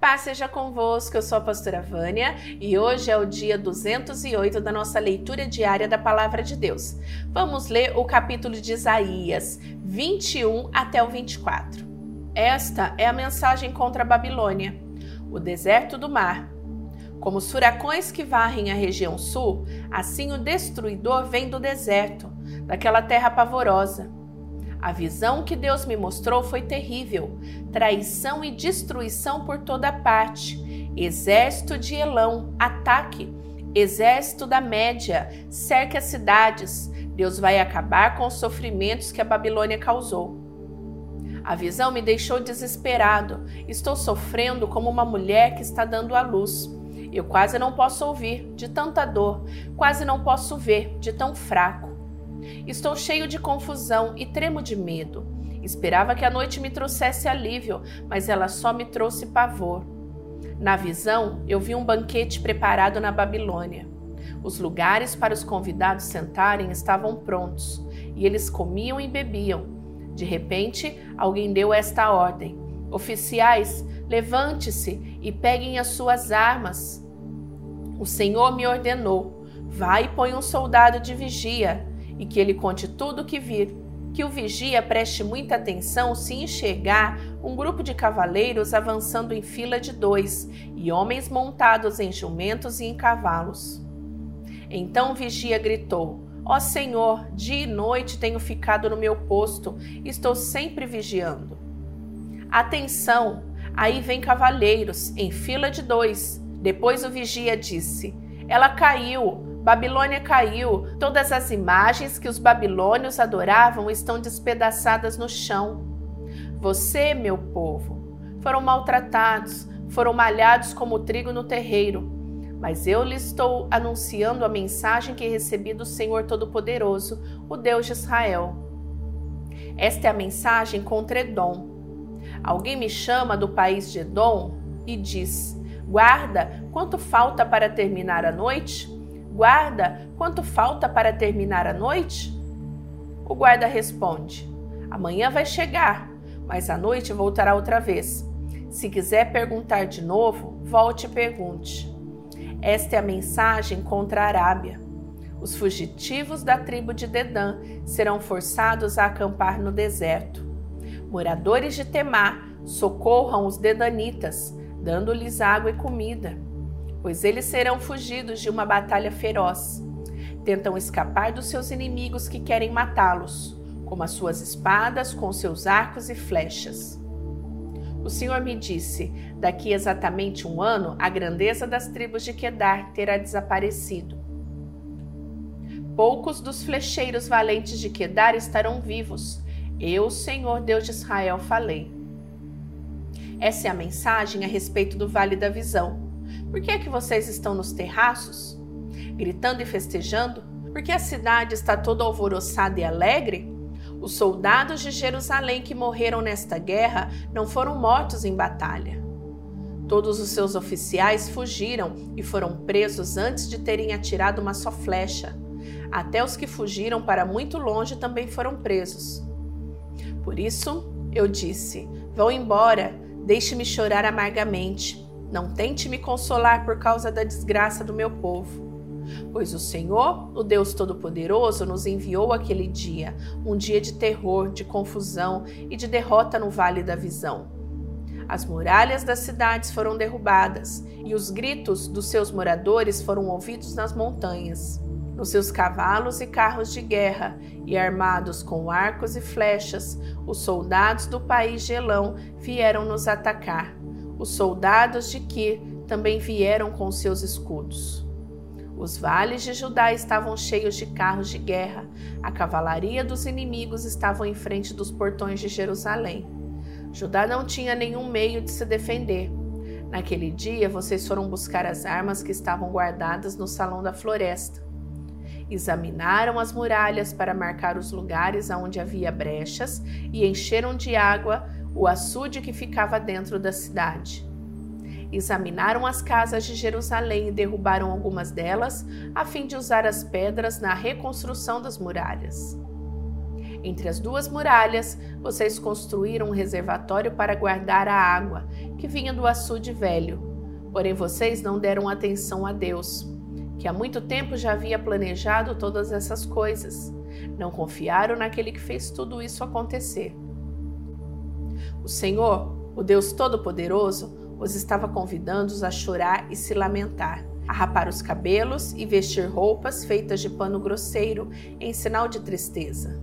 Paz seja convosco, eu sou a pastora Vânia e hoje é o dia 208 da nossa leitura diária da Palavra de Deus. Vamos ler o capítulo de Isaías 21 até o 24. Esta é a mensagem contra a Babilônia, o deserto do mar. Como os furacões que varrem a região sul, assim o destruidor vem do deserto, daquela terra pavorosa. A visão que Deus me mostrou foi terrível: traição e destruição por toda parte. Exército de Elão, ataque. Exército da Média, cerque as cidades. Deus vai acabar com os sofrimentos que a Babilônia causou. A visão me deixou desesperado. Estou sofrendo como uma mulher que está dando à luz. Eu quase não posso ouvir de tanta dor, quase não posso ver de tão fraco. Estou cheio de confusão e tremo de medo. Esperava que a noite me trouxesse alívio, mas ela só me trouxe pavor. Na visão, eu vi um banquete preparado na Babilônia. Os lugares para os convidados sentarem estavam prontos e eles comiam e bebiam. De repente, alguém deu esta ordem: Oficiais, levante-se e peguem as suas armas. O Senhor me ordenou: Vai e põe um soldado de vigia e que ele conte tudo o que vir. Que o vigia preste muita atenção se enxergar um grupo de cavaleiros avançando em fila de dois e homens montados em jumentos e em cavalos. Então o vigia gritou: Ó oh Senhor, dia e noite tenho ficado no meu posto, estou sempre vigiando. Atenção! Aí vem cavaleiros, em fila de dois. Depois o vigia disse: Ela caiu, Babilônia caiu, todas as imagens que os babilônios adoravam estão despedaçadas no chão. Você, meu povo, foram maltratados, foram malhados como trigo no terreiro. Mas eu lhes estou anunciando a mensagem que recebi do Senhor Todo-Poderoso, o Deus de Israel. Esta é a mensagem contra Edom. Alguém me chama do país de Edom e diz: Guarda, quanto falta para terminar a noite? Guarda, quanto falta para terminar a noite? O guarda responde: Amanhã vai chegar, mas à noite voltará outra vez. Se quiser perguntar de novo, volte e pergunte. Esta é a mensagem contra a Arábia. Os fugitivos da tribo de Dedã serão forçados a acampar no deserto. Moradores de Temá, socorram os dedanitas, dando-lhes água e comida pois eles serão fugidos de uma batalha feroz. Tentam escapar dos seus inimigos que querem matá-los, com as suas espadas, com seus arcos e flechas. O Senhor me disse: daqui exatamente um ano, a grandeza das tribos de Quedar terá desaparecido. Poucos dos flecheiros valentes de Quedar estarão vivos. Eu, Senhor Deus de Israel, falei. Essa é a mensagem a respeito do Vale da Visão por que é que vocês estão nos terraços, gritando e festejando? Porque a cidade está toda alvoroçada e alegre? Os soldados de Jerusalém que morreram nesta guerra não foram mortos em batalha. Todos os seus oficiais fugiram e foram presos antes de terem atirado uma só flecha. Até os que fugiram para muito longe também foram presos. Por isso, eu disse: Vão embora, deixe-me chorar amargamente. Não tente me consolar por causa da desgraça do meu povo. Pois o Senhor, o Deus Todo-Poderoso, nos enviou aquele dia, um dia de terror, de confusão e de derrota no Vale da Visão. As muralhas das cidades foram derrubadas e os gritos dos seus moradores foram ouvidos nas montanhas. Nos seus cavalos e carros de guerra, e armados com arcos e flechas, os soldados do país Gelão vieram nos atacar os soldados de Kir também vieram com seus escudos. Os vales de Judá estavam cheios de carros de guerra. A cavalaria dos inimigos estava em frente dos portões de Jerusalém. Judá não tinha nenhum meio de se defender. Naquele dia, vocês foram buscar as armas que estavam guardadas no salão da floresta. Examinaram as muralhas para marcar os lugares onde havia brechas e encheram de água o açude que ficava dentro da cidade. Examinaram as casas de Jerusalém e derrubaram algumas delas, a fim de usar as pedras na reconstrução das muralhas. Entre as duas muralhas, vocês construíram um reservatório para guardar a água que vinha do açude velho. Porém, vocês não deram atenção a Deus, que há muito tempo já havia planejado todas essas coisas. Não confiaram naquele que fez tudo isso acontecer. O Senhor, o Deus Todo-Poderoso, os estava convidando a chorar e se lamentar, a rapar os cabelos e vestir roupas feitas de pano grosseiro em sinal de tristeza.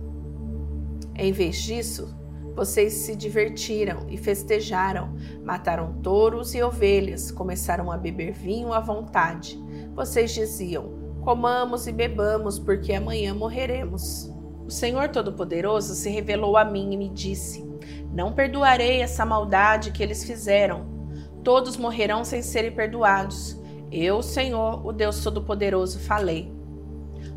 Em vez disso, vocês se divertiram e festejaram, mataram touros e ovelhas, começaram a beber vinho à vontade. Vocês diziam: Comamos e bebamos, porque amanhã morreremos. O Senhor Todo-Poderoso se revelou a mim e me disse: Não perdoarei essa maldade que eles fizeram. Todos morrerão sem serem perdoados. Eu, Senhor, o Deus Todo-Poderoso, falei.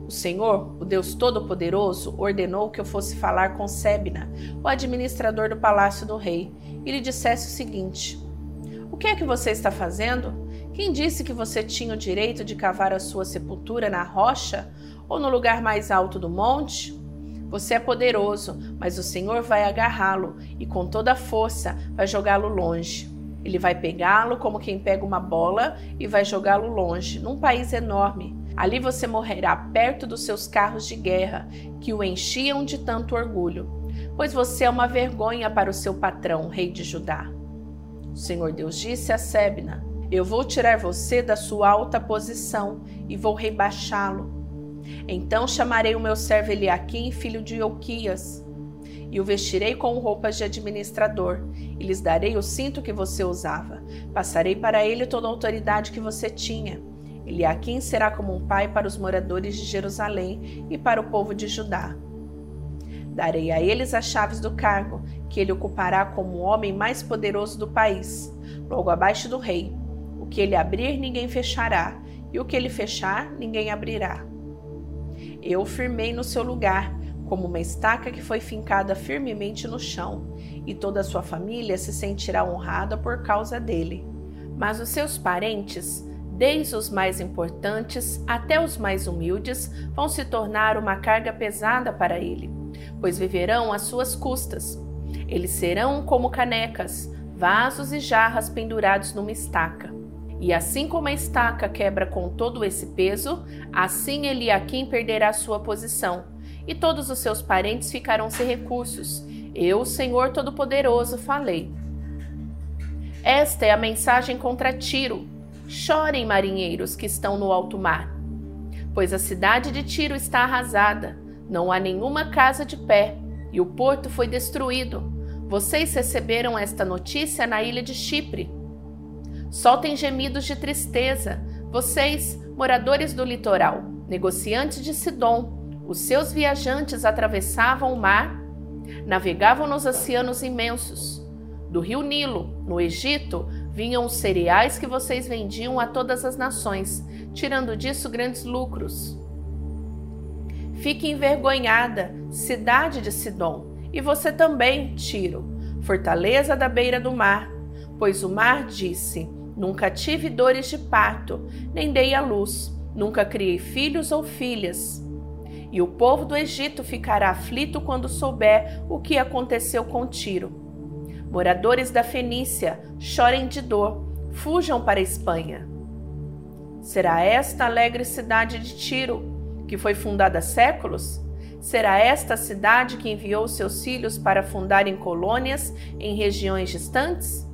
O Senhor, o Deus Todo-Poderoso, ordenou que eu fosse falar com Sebna, o administrador do palácio do rei, e lhe dissesse o seguinte: O que é que você está fazendo? Quem disse que você tinha o direito de cavar a sua sepultura na rocha ou no lugar mais alto do monte? Você é poderoso, mas o Senhor vai agarrá-lo e com toda a força vai jogá-lo longe. Ele vai pegá-lo como quem pega uma bola e vai jogá-lo longe, num país enorme, Ali você morrerá perto dos seus carros de guerra, que o enchiam de tanto orgulho, pois você é uma vergonha para o seu patrão, rei de Judá. O Senhor Deus disse a Sebna: Eu vou tirar você da sua alta posição e vou rebaixá-lo. Então chamarei o meu servo Eliaquim, filho de Euquias, e o vestirei com roupas de administrador, e lhes darei o cinto que você usava. Passarei para ele toda a autoridade que você tinha Eliaquim será como um pai para os moradores de Jerusalém e para o povo de Judá. Darei a eles as chaves do cargo, que ele ocupará como o homem mais poderoso do país, logo abaixo do rei. O que ele abrir, ninguém fechará, e o que ele fechar, ninguém abrirá. Eu firmei no seu lugar, como uma estaca que foi fincada firmemente no chão, e toda a sua família se sentirá honrada por causa dele. Mas os seus parentes desde os mais importantes até os mais humildes, vão se tornar uma carga pesada para ele, pois viverão às suas custas. Eles serão como canecas, vasos e jarras pendurados numa estaca. E assim como a estaca quebra com todo esse peso, assim Eliakim perderá sua posição, e todos os seus parentes ficarão sem recursos. Eu, Senhor Todo-Poderoso, falei. Esta é a mensagem contra Tiro, Chorem, marinheiros que estão no alto mar, pois a cidade de Tiro está arrasada, não há nenhuma casa de pé, e o porto foi destruído. Vocês receberam esta notícia na ilha de Chipre. Soltem gemidos de tristeza, vocês, moradores do litoral, negociantes de Sidom, os seus viajantes atravessavam o mar, navegavam nos oceanos imensos. Do rio Nilo, no Egito, vinham os cereais que vocês vendiam a todas as nações, tirando disso grandes lucros. Fique envergonhada, cidade de Sidom, e você também, Tiro, fortaleza da beira do mar, pois o mar disse: Nunca tive dores de parto, nem dei à luz, nunca criei filhos ou filhas. E o povo do Egito ficará aflito quando souber o que aconteceu com Tiro Moradores da Fenícia, chorem de dor, fujam para a Espanha. Será esta alegre cidade de Tiro, que foi fundada há séculos? Será esta a cidade que enviou seus filhos para fundarem colônias em regiões distantes?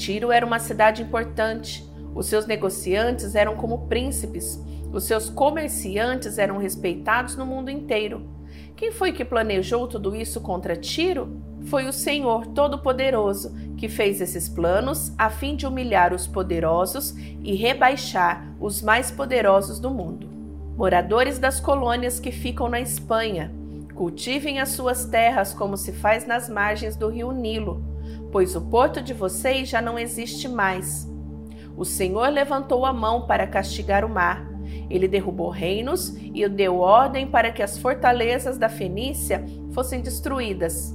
Tiro era uma cidade importante. Os seus negociantes eram como príncipes. Os seus comerciantes eram respeitados no mundo inteiro. Quem foi que planejou tudo isso contra Tiro? Foi o Senhor Todo-Poderoso que fez esses planos a fim de humilhar os poderosos e rebaixar os mais poderosos do mundo. Moradores das colônias que ficam na Espanha, cultivem as suas terras como se faz nas margens do rio Nilo, pois o porto de vocês já não existe mais. O Senhor levantou a mão para castigar o mar. Ele derrubou reinos e deu ordem para que as fortalezas da Fenícia fossem destruídas.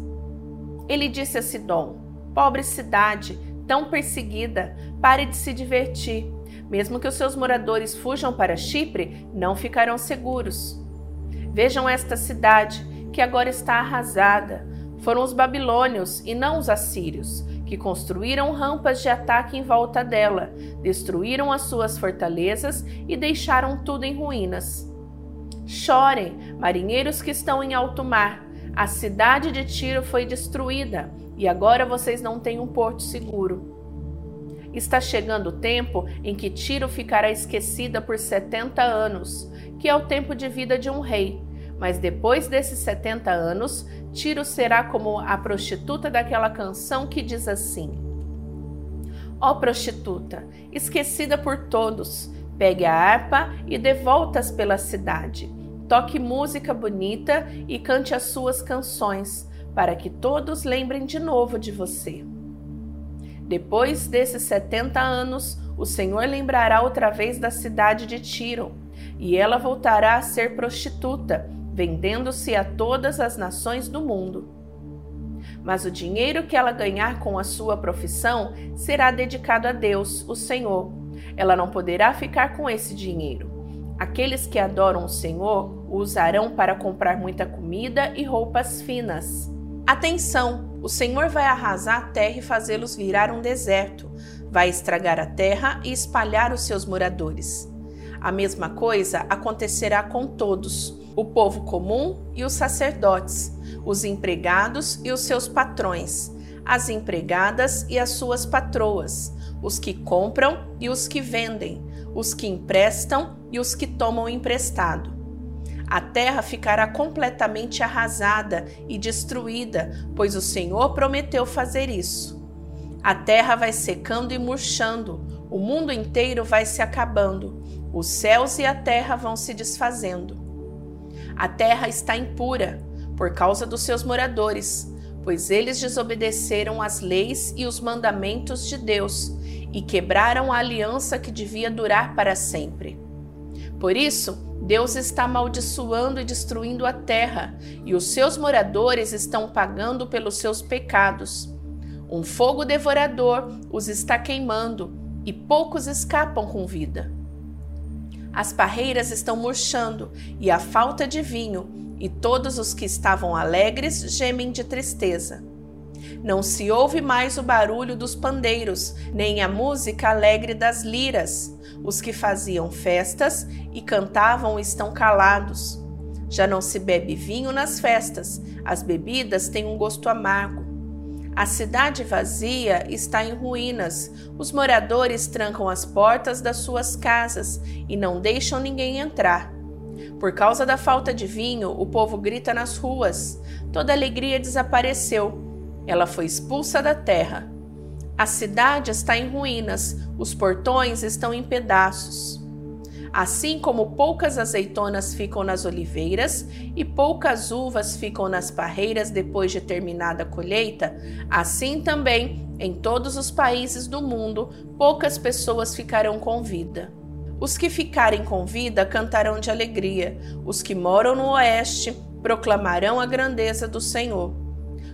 Ele disse a Sidom: Pobre cidade, tão perseguida, pare de se divertir. Mesmo que os seus moradores fujam para Chipre, não ficarão seguros. Vejam esta cidade, que agora está arrasada. Foram os babilônios e não os assírios que construíram rampas de ataque em volta dela, destruíram as suas fortalezas e deixaram tudo em ruínas. Chorem, marinheiros que estão em alto mar. A cidade de Tiro foi destruída e agora vocês não têm um porto seguro. Está chegando o tempo em que Tiro ficará esquecida por 70 anos, que é o tempo de vida de um rei. Mas depois desses 70 anos, Tiro será como a prostituta daquela canção que diz assim: Ó oh, prostituta, esquecida por todos, pegue a harpa e dê voltas pela cidade. Toque música bonita e cante as suas canções, para que todos lembrem de novo de você. Depois desses setenta anos, o Senhor lembrará outra vez da cidade de Tiro, e ela voltará a ser prostituta, vendendo-se a todas as nações do mundo. Mas o dinheiro que ela ganhar com a sua profissão será dedicado a Deus, o Senhor. Ela não poderá ficar com esse dinheiro. Aqueles que adoram o Senhor o usarão para comprar muita comida e roupas finas. Atenção! O Senhor vai arrasar a terra e fazê-los virar um deserto, vai estragar a terra e espalhar os seus moradores. A mesma coisa acontecerá com todos: o povo comum e os sacerdotes, os empregados e os seus patrões, as empregadas e as suas patroas, os que compram e os que vendem, os que emprestam e os que tomam emprestado. A terra ficará completamente arrasada e destruída, pois o Senhor prometeu fazer isso. A terra vai secando e murchando, o mundo inteiro vai se acabando, os céus e a terra vão se desfazendo. A terra está impura por causa dos seus moradores, pois eles desobedeceram as leis e os mandamentos de Deus e quebraram a aliança que devia durar para sempre. Por isso, Deus está amaldiçoando e destruindo a terra, e os seus moradores estão pagando pelos seus pecados. Um fogo devorador os está queimando, e poucos escapam com vida. As parreiras estão murchando, e a falta de vinho, e todos os que estavam alegres gemem de tristeza. Não se ouve mais o barulho dos pandeiros, nem a música alegre das liras. Os que faziam festas e cantavam estão calados. Já não se bebe vinho nas festas, as bebidas têm um gosto amargo. A cidade vazia está em ruínas, os moradores trancam as portas das suas casas e não deixam ninguém entrar. Por causa da falta de vinho, o povo grita nas ruas. Toda alegria desapareceu. Ela foi expulsa da terra. A cidade está em ruínas, os portões estão em pedaços. Assim como poucas azeitonas ficam nas oliveiras e poucas uvas ficam nas parreiras depois de terminada a colheita, assim também, em todos os países do mundo, poucas pessoas ficarão com vida. Os que ficarem com vida cantarão de alegria, os que moram no oeste proclamarão a grandeza do Senhor.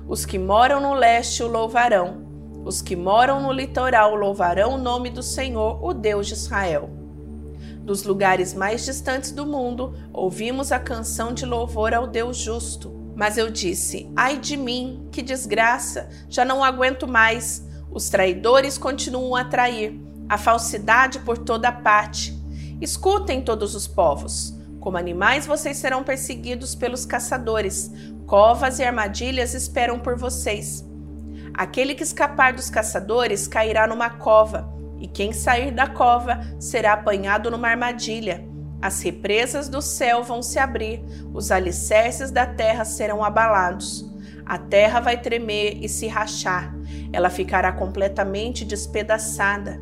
Os que moram no leste o louvarão. Os que moram no litoral louvarão o nome do Senhor, o Deus de Israel. Dos lugares mais distantes do mundo, ouvimos a canção de louvor ao Deus justo. Mas eu disse: Ai de mim, que desgraça! Já não aguento mais. Os traidores continuam a trair, a falsidade por toda parte. Escutem todos os povos. Como animais vocês serão perseguidos pelos caçadores, Covas e armadilhas esperam por vocês. Aquele que escapar dos caçadores cairá numa cova, e quem sair da cova será apanhado numa armadilha. As represas do céu vão se abrir, os alicerces da terra serão abalados. A terra vai tremer e se rachar, ela ficará completamente despedaçada.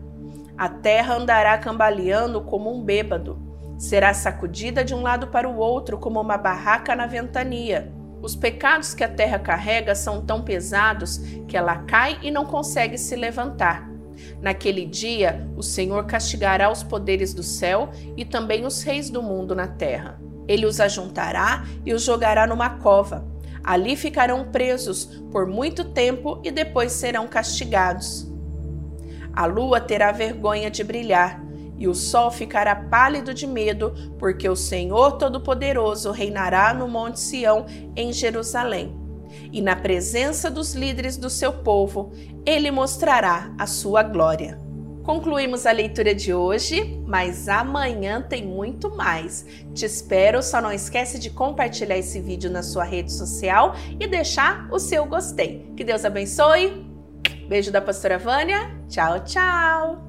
A terra andará cambaleando como um bêbado, será sacudida de um lado para o outro como uma barraca na ventania. Os pecados que a terra carrega são tão pesados que ela cai e não consegue se levantar. Naquele dia, o Senhor castigará os poderes do céu e também os reis do mundo na terra. Ele os ajuntará e os jogará numa cova. Ali ficarão presos por muito tempo e depois serão castigados. A lua terá vergonha de brilhar, e o sol ficará pálido de medo, porque o Senhor Todo-Poderoso reinará no Monte Sião, em Jerusalém. E na presença dos líderes do seu povo, ele mostrará a sua glória. Concluímos a leitura de hoje, mas amanhã tem muito mais. Te espero, só não esquece de compartilhar esse vídeo na sua rede social e deixar o seu gostei. Que Deus abençoe. Beijo da pastora Vânia. Tchau, tchau.